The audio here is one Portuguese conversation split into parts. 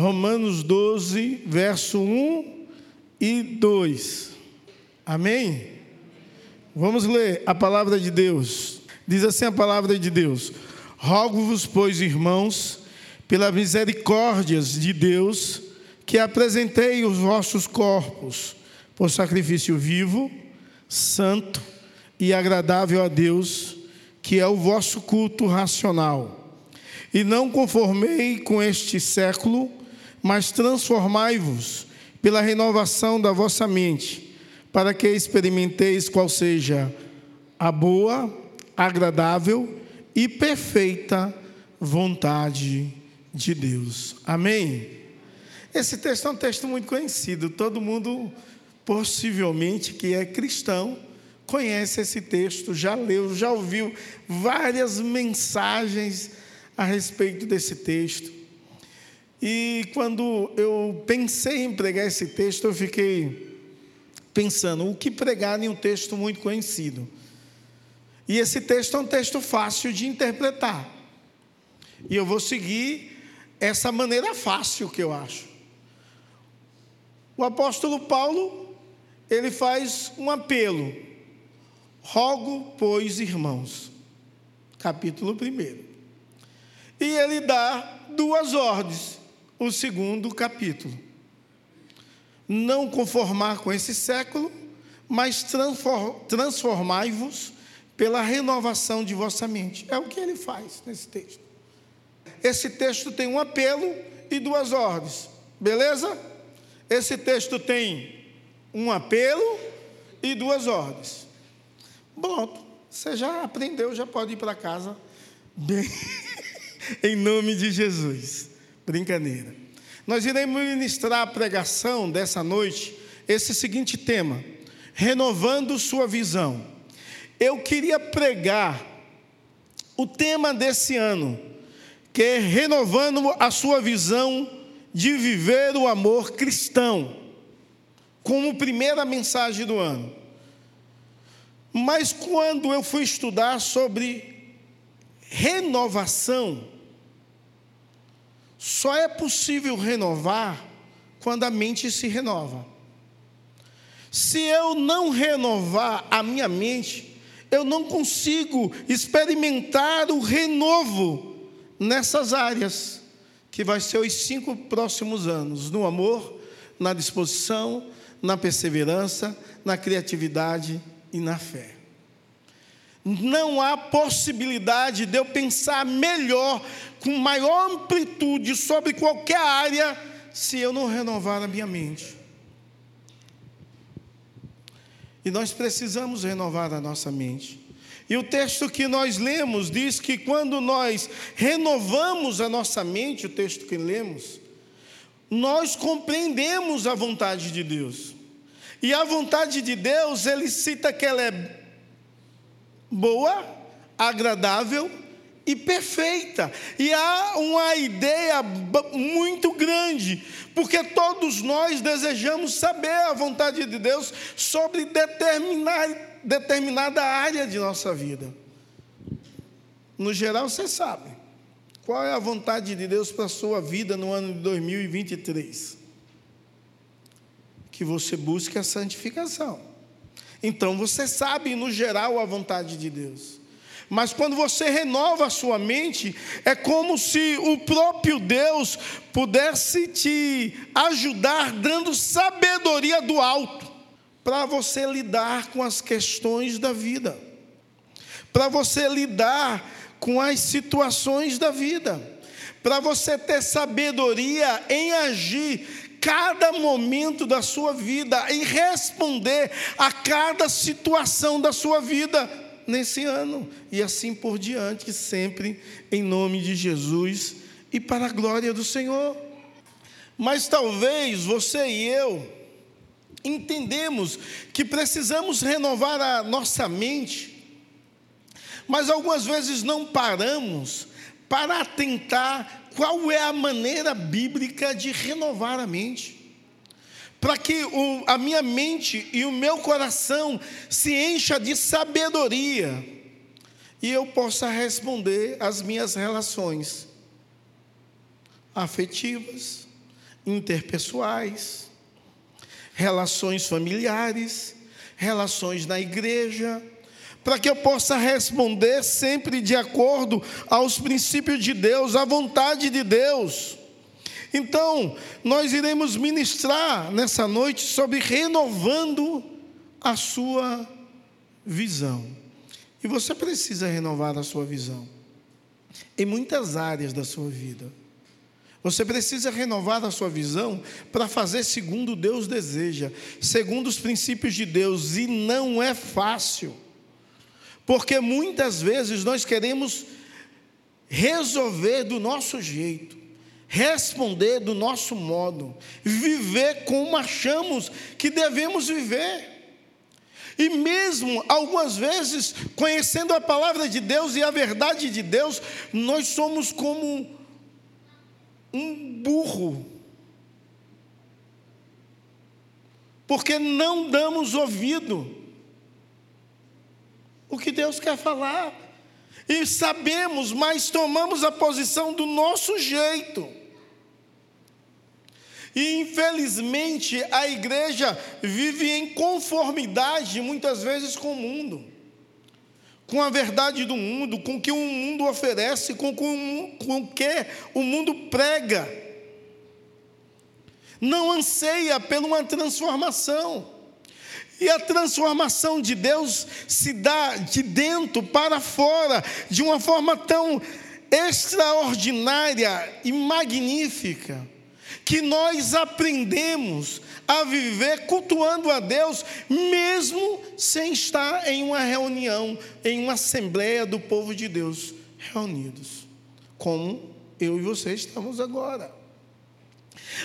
Romanos 12, verso 1 e 2. Amém? Vamos ler a palavra de Deus. Diz assim a palavra de Deus: Rogo-vos, pois, irmãos, pelas misericórdias de Deus, que apresentei os vossos corpos por sacrifício vivo, santo e agradável a Deus, que é o vosso culto racional. E não conformei com este século, mas transformai-vos pela renovação da vossa mente, para que experimenteis qual seja a boa, agradável e perfeita vontade de Deus. Amém? Esse texto é um texto muito conhecido, todo mundo, possivelmente, que é cristão, conhece esse texto, já leu, já ouviu várias mensagens a respeito desse texto. E quando eu pensei em pregar esse texto, eu fiquei pensando o que pregar em um texto muito conhecido. E esse texto é um texto fácil de interpretar. E eu vou seguir essa maneira fácil que eu acho. O apóstolo Paulo, ele faz um apelo. Rogo, pois, irmãos. Capítulo 1. E ele dá duas ordens o segundo capítulo. Não conformar com esse século, mas transformai-vos pela renovação de vossa mente. É o que ele faz nesse texto. Esse texto tem um apelo e duas ordens, beleza? Esse texto tem um apelo e duas ordens. Pronto, você já aprendeu, já pode ir para casa bem, em nome de Jesus. Brincadeira. Nós iremos ministrar a pregação dessa noite, esse seguinte tema: renovando sua visão. Eu queria pregar o tema desse ano, que é renovando a sua visão de viver o amor cristão, como primeira mensagem do ano. Mas quando eu fui estudar sobre renovação, só é possível renovar quando a mente se renova. Se eu não renovar a minha mente, eu não consigo experimentar o renovo nessas áreas, que vai ser os cinco próximos anos: no amor, na disposição, na perseverança, na criatividade e na fé. Não há possibilidade de eu pensar melhor, com maior amplitude sobre qualquer área, se eu não renovar a minha mente. E nós precisamos renovar a nossa mente. E o texto que nós lemos diz que quando nós renovamos a nossa mente, o texto que lemos, nós compreendemos a vontade de Deus. E a vontade de Deus, ele cita que ela é boa, agradável e perfeita. E há uma ideia muito grande, porque todos nós desejamos saber a vontade de Deus sobre determinar, determinada área de nossa vida. No geral, você sabe. Qual é a vontade de Deus para a sua vida no ano de 2023? Que você busque a santificação. Então você sabe, no geral, a vontade de Deus. Mas quando você renova a sua mente, é como se o próprio Deus pudesse te ajudar, dando sabedoria do alto, para você lidar com as questões da vida, para você lidar com as situações da vida, para você ter sabedoria em agir cada momento da sua vida e responder a cada situação da sua vida nesse ano e assim por diante, sempre em nome de Jesus e para a glória do Senhor. Mas talvez você e eu entendemos que precisamos renovar a nossa mente, mas algumas vezes não paramos para atentar qual é a maneira bíblica de renovar a mente. Para que o, a minha mente e o meu coração se encha de sabedoria e eu possa responder às minhas relações afetivas, interpessoais, relações familiares, relações na igreja, para que eu possa responder sempre de acordo aos princípios de Deus, à vontade de Deus. Então, nós iremos ministrar nessa noite sobre renovando a sua visão. E você precisa renovar a sua visão em muitas áreas da sua vida. Você precisa renovar a sua visão para fazer segundo Deus deseja, segundo os princípios de Deus, e não é fácil. Porque muitas vezes nós queremos resolver do nosso jeito, responder do nosso modo, viver como achamos que devemos viver. E mesmo algumas vezes, conhecendo a palavra de Deus e a verdade de Deus, nós somos como um burro. Porque não damos ouvido o que Deus quer falar. E sabemos, mas tomamos a posição do nosso jeito. E infelizmente a igreja vive em conformidade muitas vezes com o mundo, com a verdade do mundo, com o que o mundo oferece, com, o que o mundo prega. Não anseia por uma transformação. E a transformação de Deus se dá de dentro para fora, de uma forma tão extraordinária e magnífica, que nós aprendemos a viver cultuando a Deus, mesmo sem estar em uma reunião, em uma assembleia do povo de Deus reunidos, como eu e você estamos agora.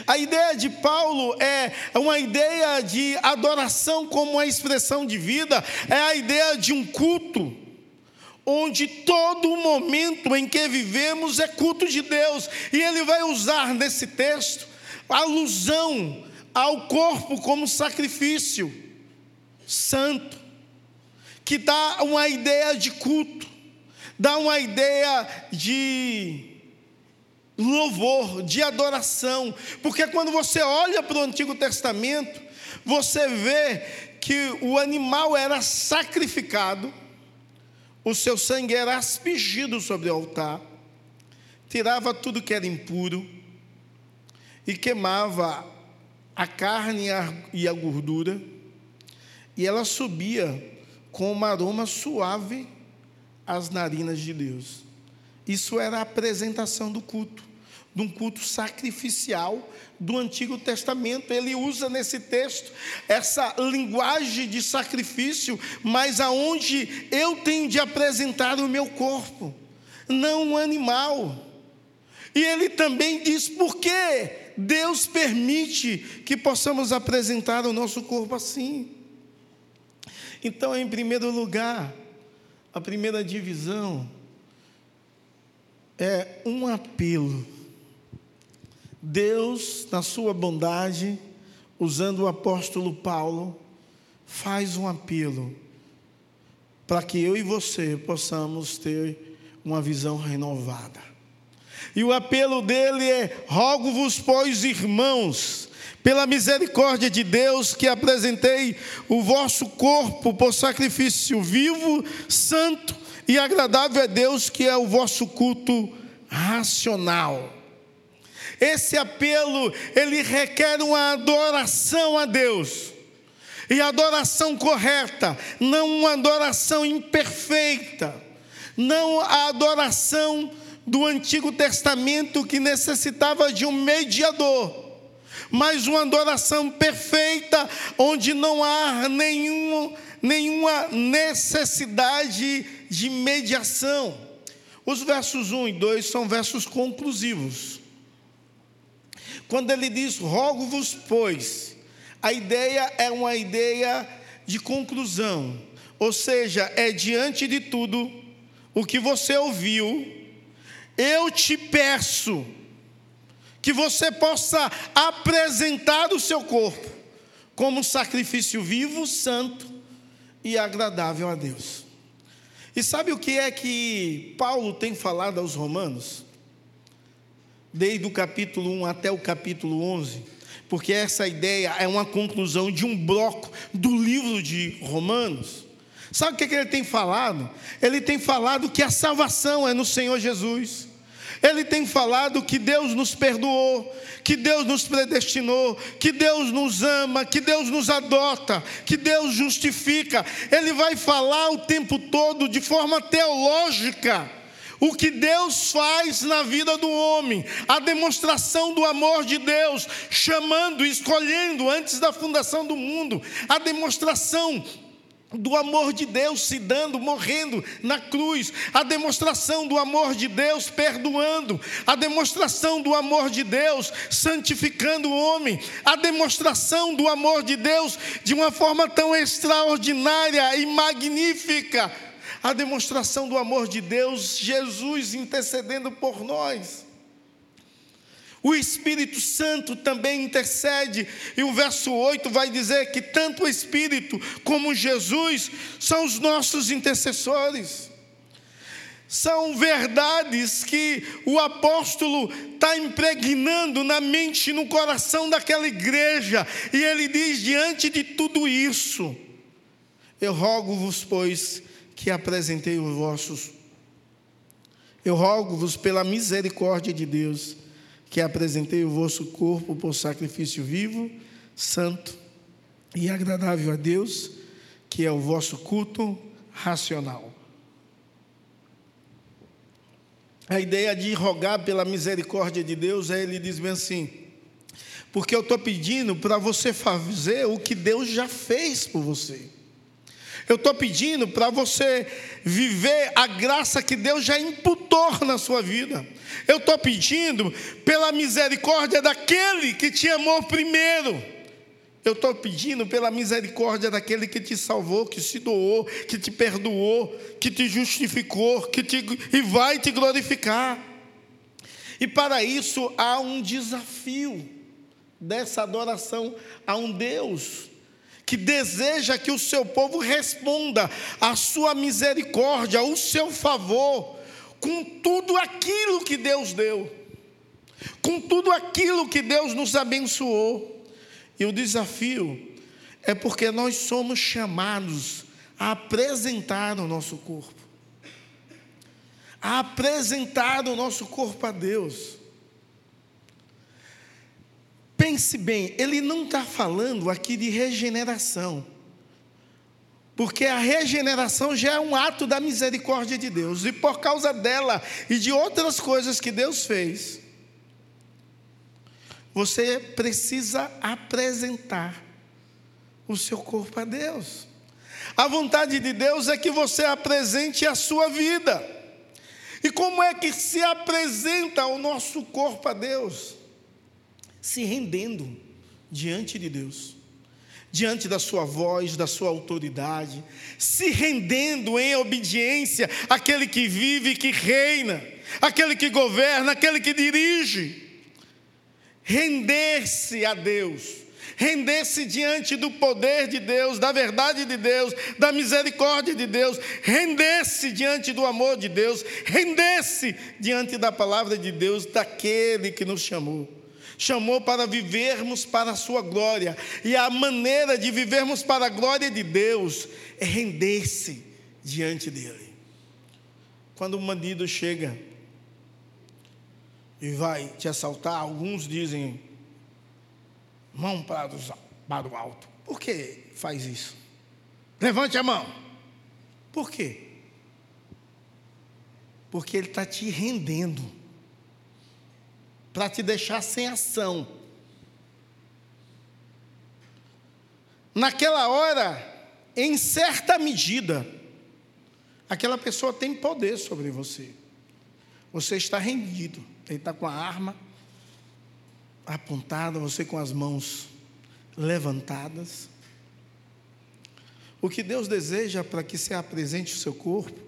A ideia de Paulo é uma ideia de adoração como uma expressão de vida, é a ideia de um culto, onde todo momento em que vivemos é culto de Deus, e ele vai usar nesse texto alusão ao corpo como sacrifício santo, que dá uma ideia de culto, dá uma ideia de louvor, de adoração, porque quando você olha para o Antigo Testamento, você vê que o animal era sacrificado, o seu sangue era aspergido sobre o altar, tirava tudo que era impuro e queimava a carne e a gordura, e ela subia com um aroma suave às narinas de Deus. Isso era a apresentação do culto, de um culto sacrificial do Antigo Testamento. Ele usa nesse texto essa linguagem de sacrifício, mas aonde eu tenho de apresentar o meu corpo, não um animal. E ele também diz por que Deus permite que possamos apresentar o nosso corpo assim. Então, em primeiro lugar, a primeira divisão é um apelo. Deus, na sua bondade, usando o apóstolo Paulo, faz um apelo para que eu e você possamos ter uma visão renovada. E o apelo dele é: rogo-vos, pois, irmãos, pela misericórdia de Deus, que apresentei o vosso corpo por sacrifício vivo, santo e agradável é Deus, que é o vosso culto racional. Esse apelo, ele requer uma adoração a Deus. E adoração correta, não uma adoração imperfeita, não a adoração do Antigo Testamento que necessitava de um mediador, mas uma adoração perfeita, onde não há nenhum, nenhuma necessidade de mediação. Os versos 1 e 2 são versos conclusivos. Quando ele diz, rogo-vos, pois, a ideia é uma ideia de conclusão, ou seja, é diante de tudo o que você ouviu, eu te peço que você possa apresentar o seu corpo como sacrifício vivo, santo e agradável a Deus. E sabe o que é que Paulo tem falado aos romanos? desde o capítulo 1 até o capítulo 11, porque essa ideia é uma conclusão de um bloco do livro de Romanos. Sabe o que, ele tem falado? Ele tem falado que a salvação é no Senhor Jesus. Ele tem falado que Deus nos perdoou, que Deus nos predestinou, que Deus nos ama, que Deus nos adota, que Deus justifica. Ele vai falar o tempo todo de forma teológica o que Deus faz na vida do homem, a demonstração do amor de Deus, chamando, escolhendo antes da fundação do mundo, a demonstração do amor de Deus se dando, morrendo na cruz, a demonstração do amor de Deus perdoando, a demonstração do amor de Deus santificando o homem, a demonstração do amor de Deus de uma forma tão extraordinária e magnífica, a demonstração do amor de Deus, Jesus intercedendo por nós. O Espírito Santo também intercede, e o verso 8 vai dizer que tanto o Espírito como Jesus são os nossos intercessores. São verdades que o apóstolo está impregnando na mente e no coração daquela igreja, e ele diz: diante de tudo isso, eu rogo-vos, pois, que apresentei os vossos. Eu rogo-vos pela misericórdia de Deus que apresentei o vosso corpo por sacrifício vivo, santo e agradável a Deus, que é o vosso culto racional. A ideia de rogar pela misericórdia de Deus é ele diz bem assim: porque eu estou pedindo para você fazer o que Deus já fez por você. Eu estou pedindo para você viver a graça que Deus já imputou na sua vida. Eu estou pedindo pela misericórdia daquele que te amou primeiro. Eu estou pedindo pela misericórdia daquele que te salvou, que se doou, que te perdoou, que te justificou, que te, e vai te glorificar. E para isso há um desafio dessa adoração a um Deus que deseja que o seu povo responda à sua misericórdia, ao seu favor, com tudo aquilo que Deus deu, com tudo aquilo que Deus nos abençoou. E o desafio é porque nós somos chamados a apresentar o nosso corpo, a apresentar o nosso corpo a Deus. Pense bem, ele não está falando aqui de regeneração, porque a regeneração já é um ato da misericórdia de Deus, e por causa dela e de outras coisas que Deus fez, você precisa apresentar o seu corpo a Deus. A vontade de Deus é que você apresente a sua vida. E como é que se apresenta o nosso corpo a Deus? Se rendendo diante de Deus, diante da sua voz, da sua autoridade, se rendendo em obediência àquele que vive, que reina, aquele que governa, aquele que dirige. Render-se a Deus render-se diante do poder de Deus, da verdade de Deus, da misericórdia de Deus, render-se diante do amor de Deus, render-se diante da palavra de Deus, daquele que nos chamou chamou para vivermos para a sua glória. E a maneira de vivermos para a glória de Deus é render-se diante dele. Quando um bandido chega e vai te assaltar, alguns dizem mão para, para o alto. Por que faz isso? Levante a mão. Por quê? Porque ele está te rendendo para te deixar sem ação. Naquela hora, em certa medida, aquela pessoa tem poder sobre você. Você está rendido. Ele está com a arma apontada, você com as mãos levantadas. O que Deus deseja para que você apresente o seu corpo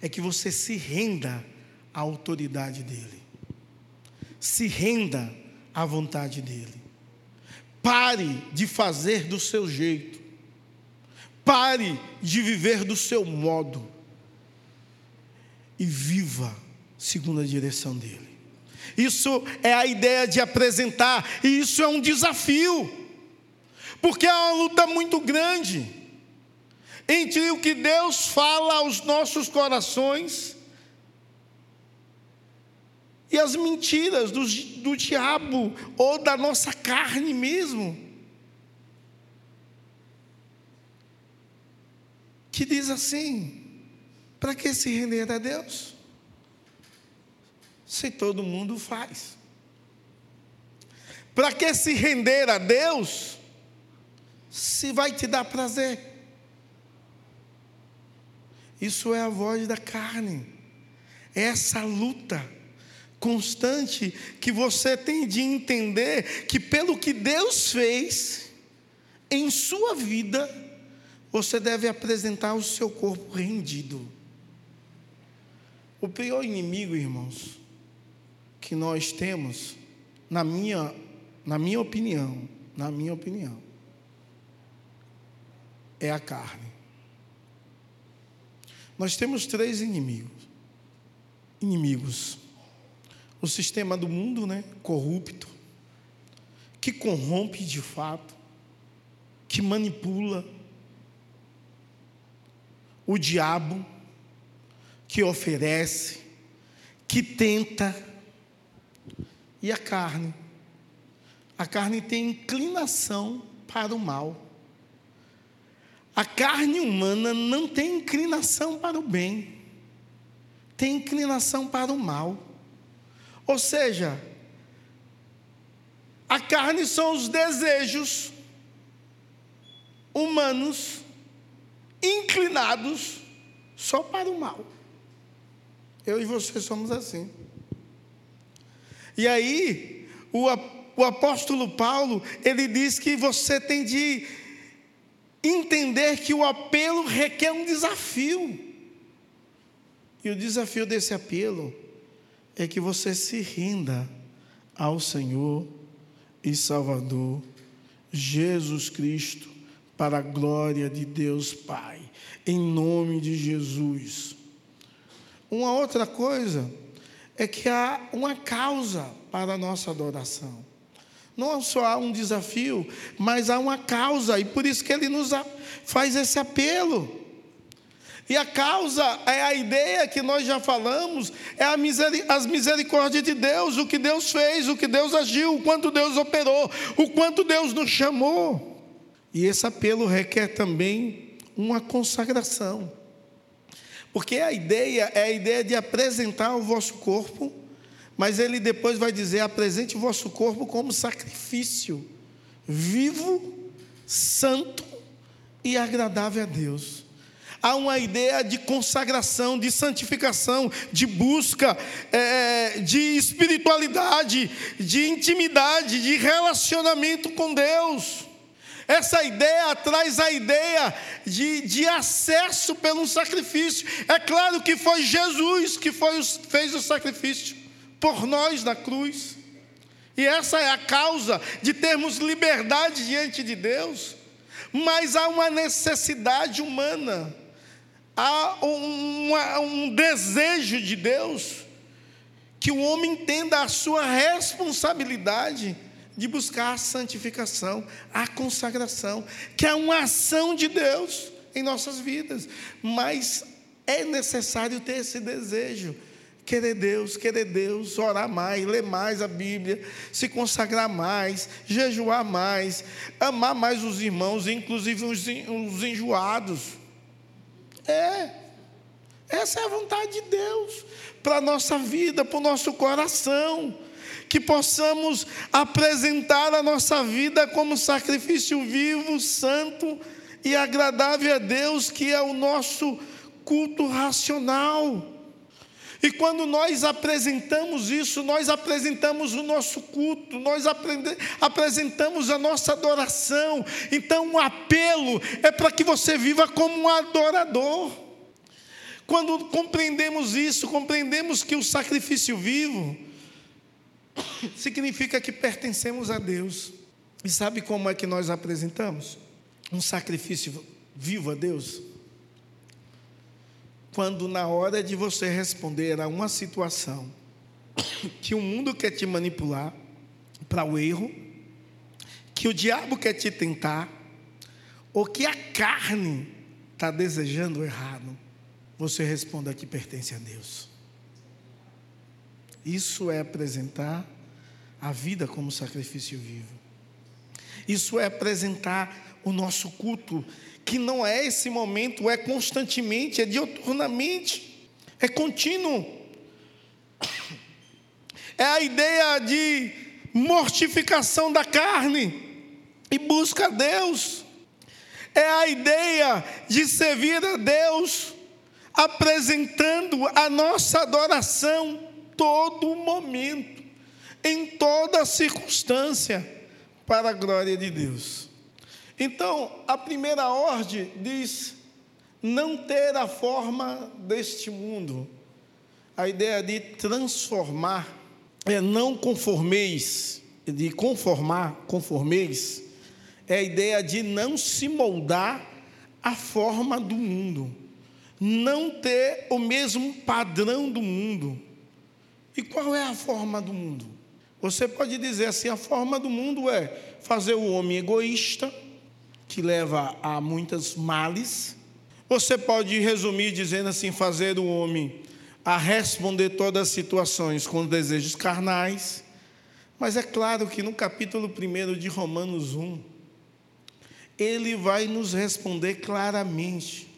é que você se renda à autoridade dele se renda à vontade dEle. Pare de fazer do seu jeito. Pare de viver do seu modo. E viva segundo a direção dEle. Isso é a ideia de apresentar, e isso é um desafio, porque é uma luta muito grande entre o que Deus fala aos nossos corações e as mentiras do, do diabo ou da nossa carne mesmo. Que diz assim: para que se render a Deus? Se todo mundo faz. Para que se render a Deus se vai te dar prazer? Isso é a voz da carne. Essa luta constante que você tem de entender que pelo que Deus fez em sua vida, você deve apresentar o seu corpo rendido. O pior inimigo, irmãos, que nós temos, na minha, na minha opinião, na minha opinião, é a carne. Nós temos três inimigos. Inimigos. O sistema do mundo, né, corrupto, que corrompe de fato, que manipula. O diabo, que oferece, que tenta. E a carne. A carne tem inclinação para o mal. A carne humana não tem inclinação para o bem, tem inclinação para o mal. Ou seja, a carne são os desejos humanos inclinados só para o mal. Eu e você somos assim. E aí, o, o apóstolo Paulo, ele diz que você tem de entender que o apelo requer um desafio. E o desafio desse apelo é que você se renda ao Senhor e Salvador Jesus Cristo, para a glória de Deus Pai, em nome de Jesus. Uma outra coisa é que há uma causa para a nossa adoração. Não só há um desafio, mas há uma causa, e por isso que ele nos faz esse apelo. E a causa é a ideia que nós já falamos, é as misericórdias de Deus, o que Deus fez, o que Deus agiu, o quanto Deus operou, o quanto Deus nos chamou. E esse apelo requer também uma consagração. Porque a ideia é a ideia de apresentar o vosso corpo mas ele depois vai dizer: apresente o vosso corpo como sacrifício, vivo, santo e agradável a Deus. Há uma ideia de consagração, de santificação, de busca, é, de espiritualidade, de intimidade, de relacionamento com Deus. Essa ideia traz a ideia de, de acesso pelo sacrifício. É claro que foi Jesus que foi, fez o sacrifício por nós na cruz. E essa é a causa de termos liberdade diante de Deus. Mas há uma necessidade humana, há um, um desejo de Deus, que o homem entenda a sua responsabilidade de buscar a santificação, a consagração, que é uma ação de Deus em nossas vidas, mas é necessário ter esse desejo querer Deus, querer Deus, orar mais, ler mais a Bíblia, se consagrar mais, jejuar mais, amar mais os irmãos, inclusive os, enjoados. É, essa é a vontade de Deus para a nossa vida, para o nosso coração. Que possamos apresentar a nossa vida como sacrifício vivo, santo e agradável a Deus, que é o nosso culto racional. E quando nós apresentamos isso, nós apresentamos o nosso culto, nós apresentamos a nossa adoração. Então, o apelo é para que você viva como um adorador. Quando compreendemos isso, compreendemos que o sacrifício vivo significa que pertencemos a Deus. E sabe como é que nós apresentamos? Um sacrifício vivo a Deus? Quando na hora de você responder a uma situação, que o mundo quer te manipular para o erro, que o diabo quer te tentar, ou que a carne está desejando errado, você responda que pertence a Deus. Isso é apresentar a vida como sacrifício vivo. Isso é apresentar o nosso culto, que não é esse momento, é constantemente, é dioturnamente, é contínuo. É a ideia de mortificação da carne e busca a Deus. É a ideia de servir a Deus, apresentando a nossa adoração todo momento, em toda circunstância, para a glória de Deus. Então, a primeira ordem diz: não ter a forma deste mundo. A ideia de transformar é não conformeis, de conformar, conformeis, é a ideia de não se moldar à forma do mundo, não ter o mesmo padrão do mundo. E qual é a forma do mundo? Você pode dizer assim: a forma do mundo é fazer o homem egoísta, que leva a muitas males. Você pode resumir dizendo assim: fazer o homem a responder todas as situações com desejos carnais. Mas é claro que no capítulo 1 de Romanos 1, ele vai nos responder claramente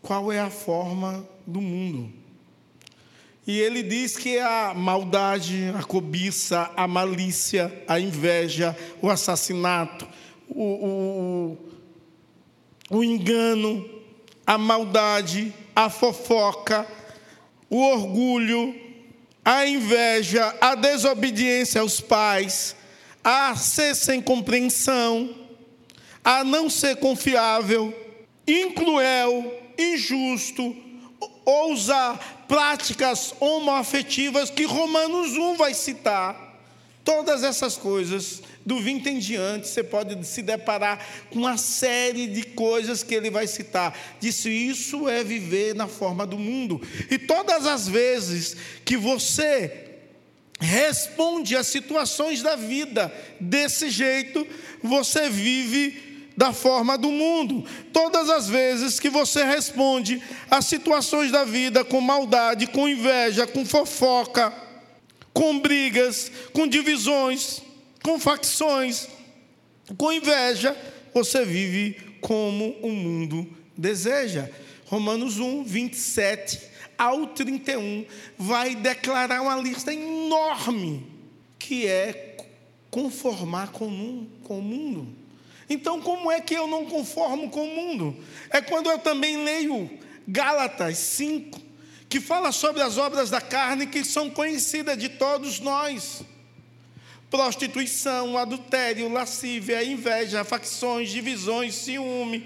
qual é a forma do mundo. E ele diz que a maldade, a cobiça, a malícia, a inveja, o assassinato, o, o, o engano, a maldade, a fofoca, o orgulho, a inveja, a desobediência aos pais, a ser sem compreensão, a não ser confiável, incruel, injusto, ou usar práticas homoafetivas que Romanos 1 vai citar. Todas essas coisas do 20 em diante, você pode se deparar com uma série de coisas que ele vai citar. Disse: Isso é viver na forma do mundo. E todas as vezes que você responde às situações da vida desse jeito, você vive da forma do mundo. Todas as vezes que você responde às situações da vida com maldade, com inveja, com fofoca, com brigas, com divisões, com facções, com inveja, você vive como o mundo deseja. Romanos 1, 27 ao 31 vai declarar uma lista enorme que é conformar com o mundo. Então, como é que eu não conformo com o mundo? É quando eu também leio Gálatas 5, que fala sobre as obras da carne que são conhecidas de todos nós prostituição, adultério, lascívia, inveja, facções, divisões, ciúme,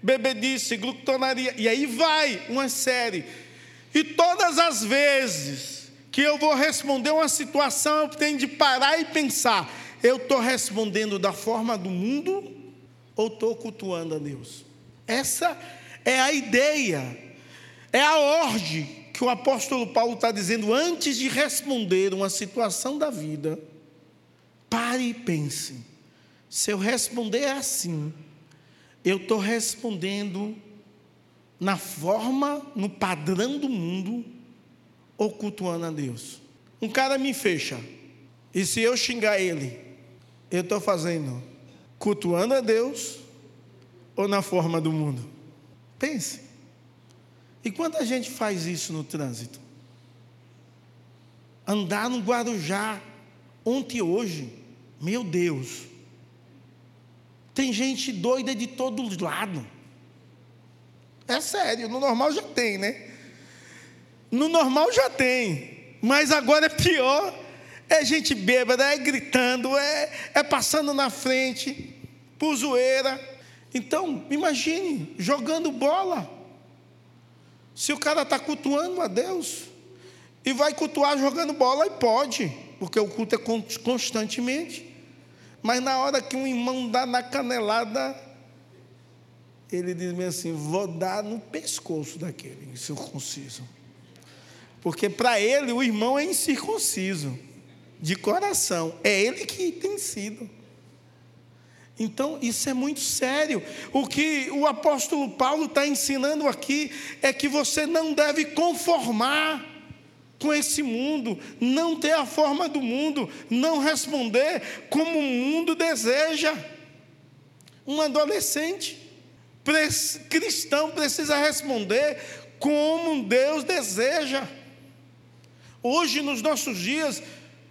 bebedice, glutonaria, e aí vai uma série. E todas as vezes que eu vou responder uma situação, eu tenho de parar e pensar: eu estou respondendo da forma do mundo ou estou cultuando a Deus? Essa é a ideia, é a ordem que o apóstolo Paulo está dizendo antes de responder uma situação da vida Pare e pense. Se eu responder assim, eu estou respondendo na forma, no padrão do mundo, ou a Deus. Um cara me fecha, e se eu xingar ele, eu estou fazendo cultuando a Deus ou na forma do mundo? Pense. E quanta gente faz isso no trânsito? Andar no Guarujá, ontem e hoje, meu Deus. Tem gente doida de todos lados. É sério, no normal já tem, né? No normal já tem. Mas agora é pior. É gente bêbada, é gritando, é, é passando na frente, por zoeira. Então, imagine, jogando bola. Se o cara está cultuando a Deus, e vai cultuar jogando bola, e pode, porque o culto é constantemente. Mas na hora que um irmão dá na canelada, ele diz assim: vou dar no pescoço daquele circunciso. Porque para ele o irmão é incircunciso, de coração. É ele que tem sido. Então, isso é muito sério. O que o apóstolo Paulo está ensinando aqui é que você não deve conformar com esse mundo, não ter a forma do mundo, não responder como o mundo deseja. Um adolescente cristão precisa responder como Deus deseja. Hoje, nos nossos dias,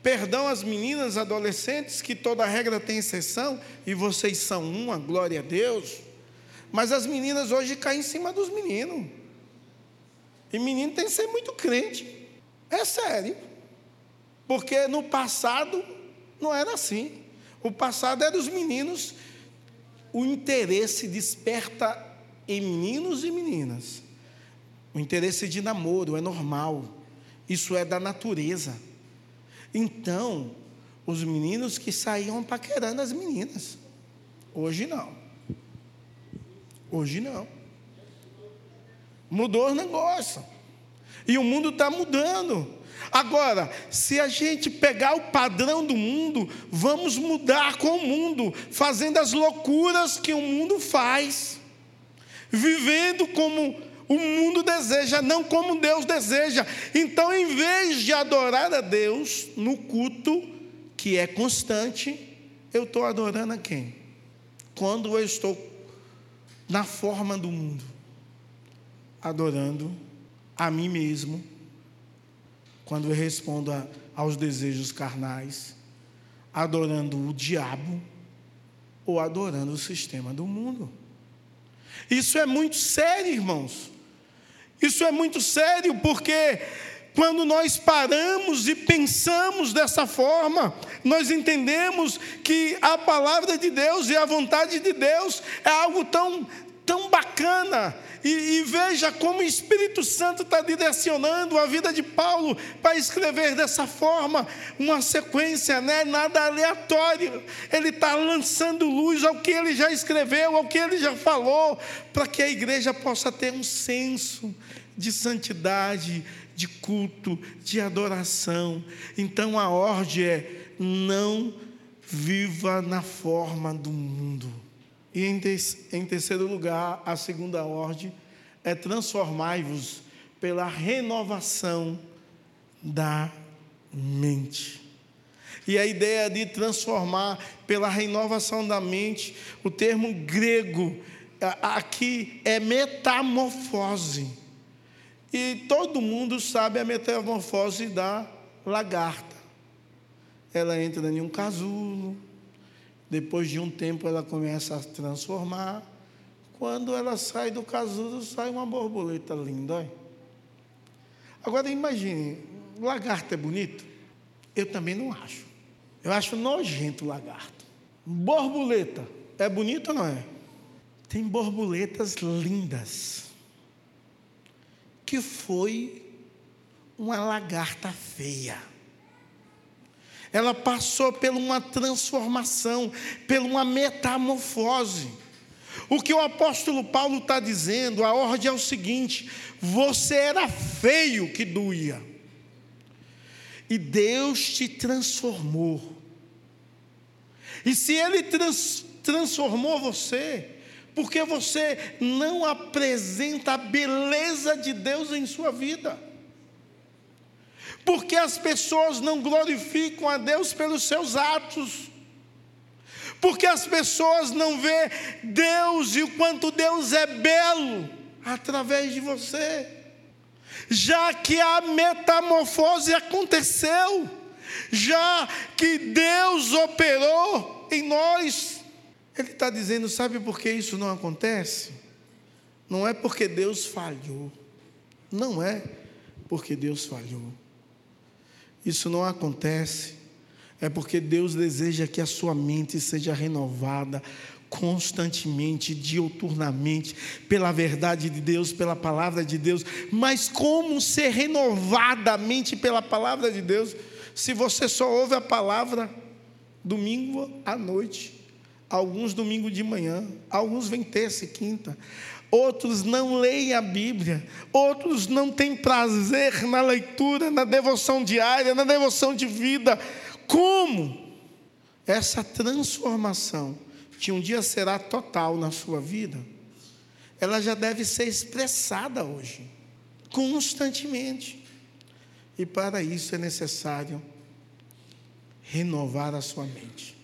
perdão às meninas adolescentes, que toda regra tem exceção, e vocês são uma, glória a Deus. Mas as meninas hoje caem em cima dos meninos. E menino tem que ser muito crente. É sério. Porque no passado não era assim. O passado era os meninos, o interesse desperta em meninos e meninas. O interesse de namoro é normal. Isso é da natureza. Então, os meninos que saíam paquerando as meninas. Hoje não. Hoje não. Mudou o negócio. E o mundo está mudando. Agora, se a gente pegar o padrão do mundo, vamos mudar com o mundo, fazendo as loucuras que o mundo faz, vivendo como o mundo deseja, não como Deus deseja. Então, em vez de adorar a Deus no culto, que é constante, eu estou adorando a quem? Quando eu estou na forma do mundo, adorando a mim mesmo, quando eu respondo a, aos desejos carnais, adorando o diabo ou adorando o sistema do mundo. Isso é muito sério, irmãos. Isso é muito sério porque quando nós paramos e pensamos dessa forma, nós entendemos que a palavra de Deus e a vontade de Deus é algo tão, tão bacana, e, e veja como o Espírito Santo está direcionando a vida de Paulo para escrever dessa forma, uma sequência, né? nada aleatório. Ele está lançando luz ao que ele já escreveu, ao que ele já falou, para que a igreja possa ter um senso de santidade, de culto, de adoração. Então a ordem é: não viva na forma do mundo. E em, terceiro lugar, a segunda ordem é transformai-vos pela renovação da mente. E a ideia de transformar pela renovação da mente, o termo grego aqui é metamorfose. E todo mundo sabe a metamorfose da lagarta. Ela entra em um casulo, depois de um tempo ela começa a transformar. Quando ela sai do casulo, sai uma borboleta linda. Agora imagine, lagarto é bonito? Eu também não acho. Eu acho nojento o lagarto. Borboleta, é bonito ou não é? Tem borboletas lindas. Que foi uma lagarta feia ela passou por uma transformação, por uma metamorfose. O que o apóstolo Paulo está dizendo, a ordem é o seguinte: você era feio que doía, e Deus te transformou. E se Ele trans, transformou você, porque você não apresenta a beleza de Deus em sua vida. Porque as pessoas não glorificam a Deus pelos seus atos. Porque as pessoas não vê Deus e o quanto Deus é belo através de você. Já que a metamorfose aconteceu, já que Deus operou em nós, Ele está dizendo: sabe por que isso não acontece? Não é porque Deus falhou, não é porque Deus falhou. Isso não acontece, é porque Deus deseja que a sua mente seja renovada constantemente, diuturnamente, pela verdade de Deus, pela palavra de Deus. Mas como ser renovada a mente pela palavra de Deus, se você só ouve a palavra domingo à noite, alguns domingo de manhã, alguns vêm terça e quinta, outros não leem a Bíblia, outros não têm prazer na leitura, na devoção diária, na devoção de vida. Como? Essa transformação, que um dia será total na sua vida, ela já deve ser expressada hoje, constantemente. E para isso é necessário renovar a sua mente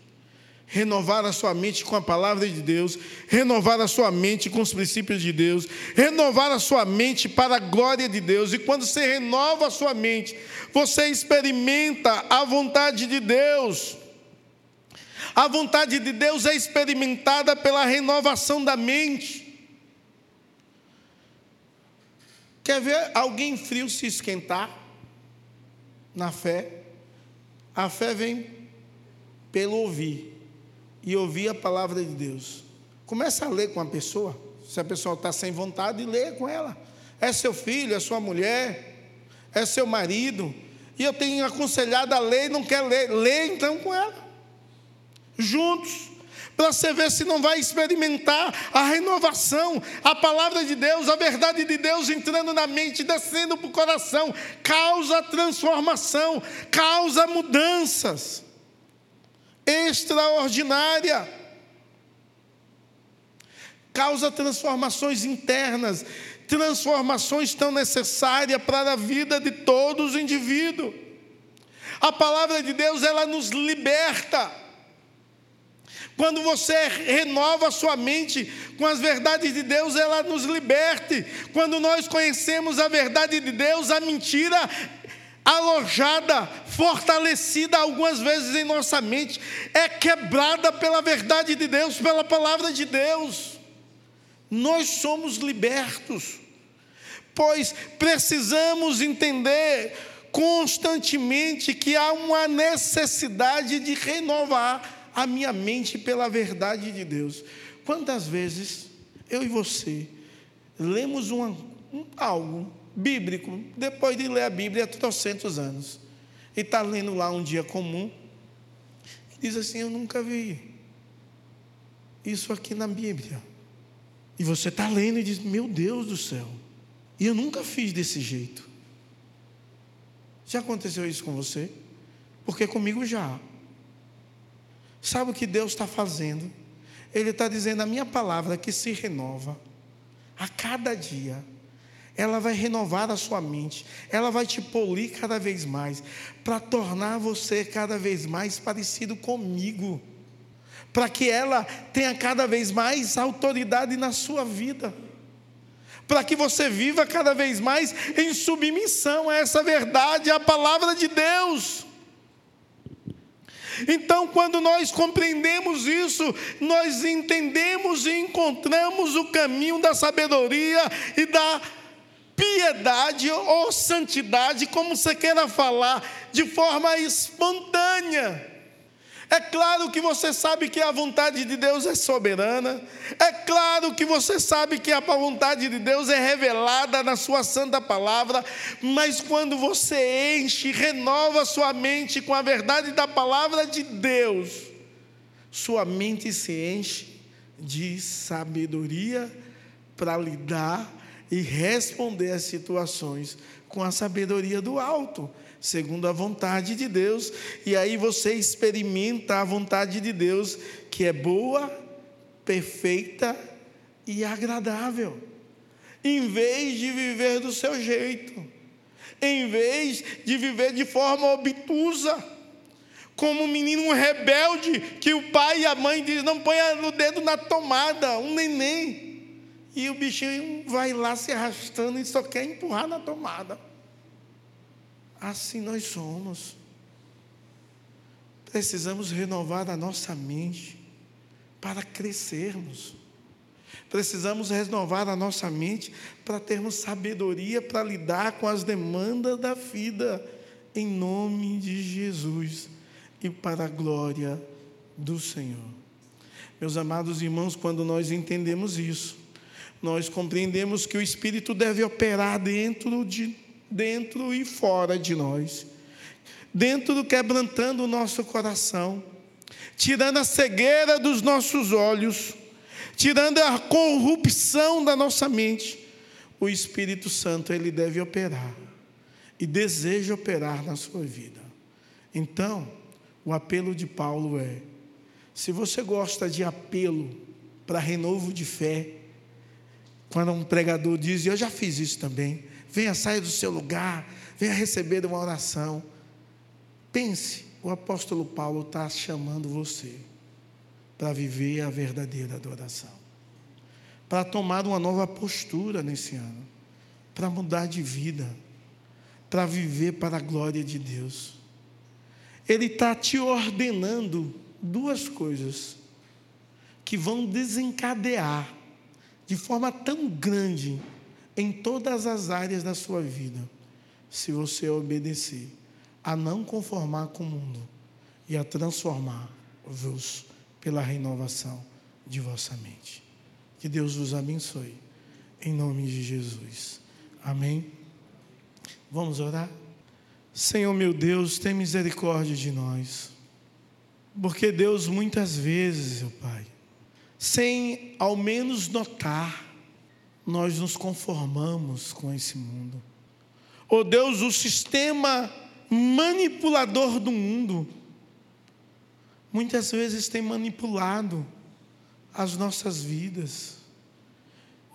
renovar a sua mente com a palavra de Deus, renovar a sua mente com os princípios de Deus, renovar a sua mente para a glória de Deus. E quando você renova a sua mente, você experimenta a vontade de Deus. A vontade de Deus é experimentada pela renovação da mente. Quer ver alguém frio se esquentar na fé? A fé vem pelo ouvir e ouvir a palavra de Deus. Começa a ler com a pessoa. Se a pessoa está sem vontade, lê com ela. É seu filho, é sua mulher, é seu marido. E eu tenho aconselhado a ler e não quer ler. Lê então com ela. Juntos. Para você ver se não vai experimentar a renovação, a palavra de Deus, a verdade de Deus entrando na mente, descendo para o coração, causa transformação, causa mudanças extraordinária. Causa transformações internas, transformações tão necessárias para a vida de todos os indivíduos. A palavra de Deus, ela nos liberta. Quando você renova sua mente com as verdades de Deus, ela nos liberte. Quando nós conhecemos a verdade de Deus, a mentira alojada, fortalecida algumas vezes em nossa mente, é quebrada pela verdade de Deus, pela palavra de Deus. Nós somos libertos, pois precisamos entender constantemente que há uma necessidade de renovar a minha mente pela verdade de Deus. Quantas vezes eu e você lemos uma, um, algo bíblico, depois de ler a Bíblia há trocentos anos, e está lendo lá um dia comum, e diz assim: Eu nunca vi isso aqui na Bíblia. E você está lendo e diz: Meu Deus do céu, e eu nunca fiz desse jeito. Já aconteceu isso com você? Porque comigo já. Sabe o que Deus está fazendo? Ele está dizendo a minha palavra que se renova a cada dia ela vai renovar a sua mente, ela vai te polir cada vez mais, para tornar você cada vez mais parecido comigo, para que ela tenha cada vez mais autoridade na sua vida, para que você viva cada vez mais em submissão a essa verdade, a palavra de Deus. Então, quando nós compreendemos isso, nós entendemos e encontramos o caminho da sabedoria e da piedade ou santidade, como você queira falar, de forma espontânea. É claro que você sabe que a vontade de Deus é soberana. É claro que você sabe que a vontade de Deus é revelada na Sua santa palavra. Mas quando você enche, renova sua mente com a verdade da palavra de Deus, sua mente se enche de sabedoria para lidar e responder às situações com a sabedoria do alto, segundo a vontade de Deus. E aí você experimenta a vontade de Deus, que é boa, perfeita e agradável. Em vez de viver do seu jeito, em vez de viver de forma obtusa, como um menino rebelde que o pai e a mãe dizem: não ponha o dedo na tomada, um neném. E o bichinho vai lá se arrastando e só quer empurrar na tomada. Assim nós somos. Precisamos renovar a nossa mente para crescermos. Precisamos renovar a nossa mente para termos sabedoria para lidar com as demandas da vida, em nome de Jesus e para a glória do Senhor. Meus amados irmãos, quando nós entendemos isso, nós compreendemos que o Espírito deve operar dentro, de, dentro e fora de nós, dentro quebrantando o nosso coração, tirando a cegueira dos nossos olhos, tirando a corrupção da nossa mente, o Espírito Santo ele deve operar e deseja operar na sua vida. Então, o apelo de Paulo é: se você gosta de apelo para renovo de fé, quando um pregador diz, eu já fiz isso também, venha sair do seu lugar, venha receber uma oração. Pense, o apóstolo Paulo está chamando você para viver a verdadeira adoração, para tomar uma nova postura nesse ano, para mudar de vida, para viver para a glória de Deus. Ele está te ordenando duas coisas que vão desencadear de forma tão grande em todas as áreas da sua vida, se você obedecer, a não conformar com o mundo e a transformar-vos pela renovação de vossa mente. Que Deus vos abençoe, em nome de Jesus. Amém. Vamos orar? Senhor meu Deus, tem misericórdia de nós. Porque Deus, muitas vezes, meu Pai, sem ao menos notar, nós nos conformamos com esse mundo. Oh Deus, o sistema manipulador do mundo, muitas vezes tem manipulado as nossas vidas,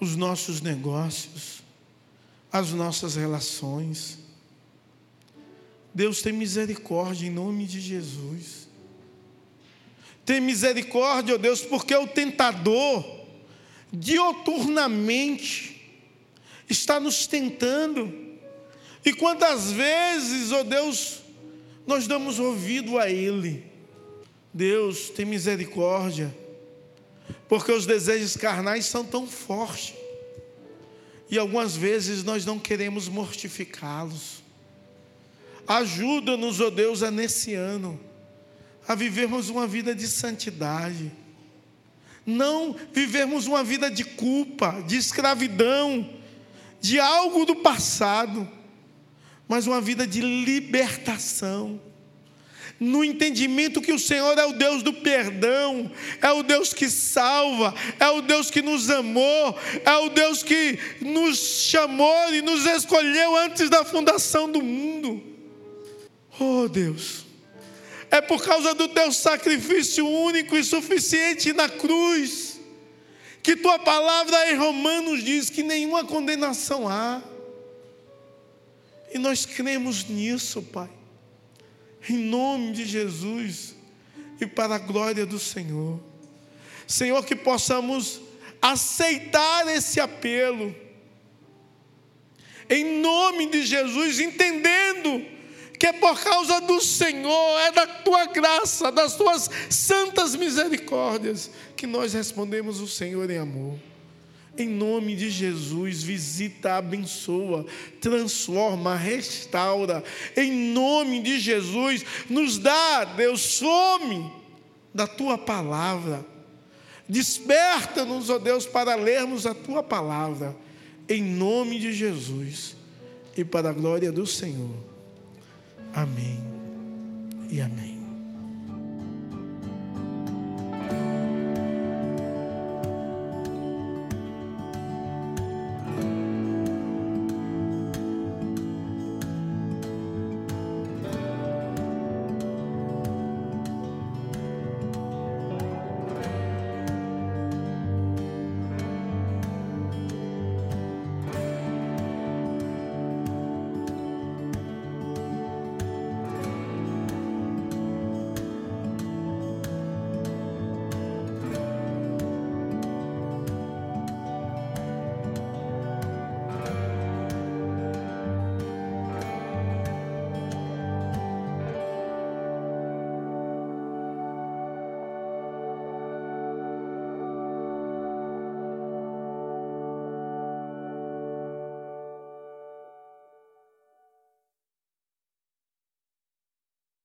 os nossos negócios, as nossas relações. Deus tem misericórdia em nome de Jesus. Tem misericórdia, ó oh Deus, porque o tentador, dioturnamente, está nos tentando. E quantas vezes, ó oh Deus, nós damos ouvido a Ele. Deus, tem misericórdia, porque os desejos carnais são tão fortes. E algumas vezes nós não queremos mortificá-los. Ajuda-nos, ó oh Deus, a nesse ano a vivermos uma vida de santidade, não vivermos uma vida de culpa, de escravidão, de algo do passado, mas uma vida de libertação. No entendimento que o Senhor é o Deus do perdão, é o Deus que salva, é o Deus que nos amou, é o Deus que nos chamou e nos escolheu antes da fundação do mundo. Oh Deus, é por causa do teu sacrifício único e suficiente na cruz, que tua palavra em Romanos diz que nenhuma condenação há. E nós cremos nisso, Pai, em nome de Jesus e para a glória do Senhor. Senhor, que possamos aceitar esse apelo, em nome de Jesus, entendendo que é por causa do Senhor, é da tua graça, das tuas santas misericórdias, que nós respondemos o Senhor em amor. Em nome de Jesus, visita, abençoa, transforma, restaura. Em nome de Jesus, nos dá, Deus, fome da tua palavra. Desperta-nos, ó Deus, para lermos a tua palavra. Em nome de Jesus e para a glória do Senhor. Amém e amém.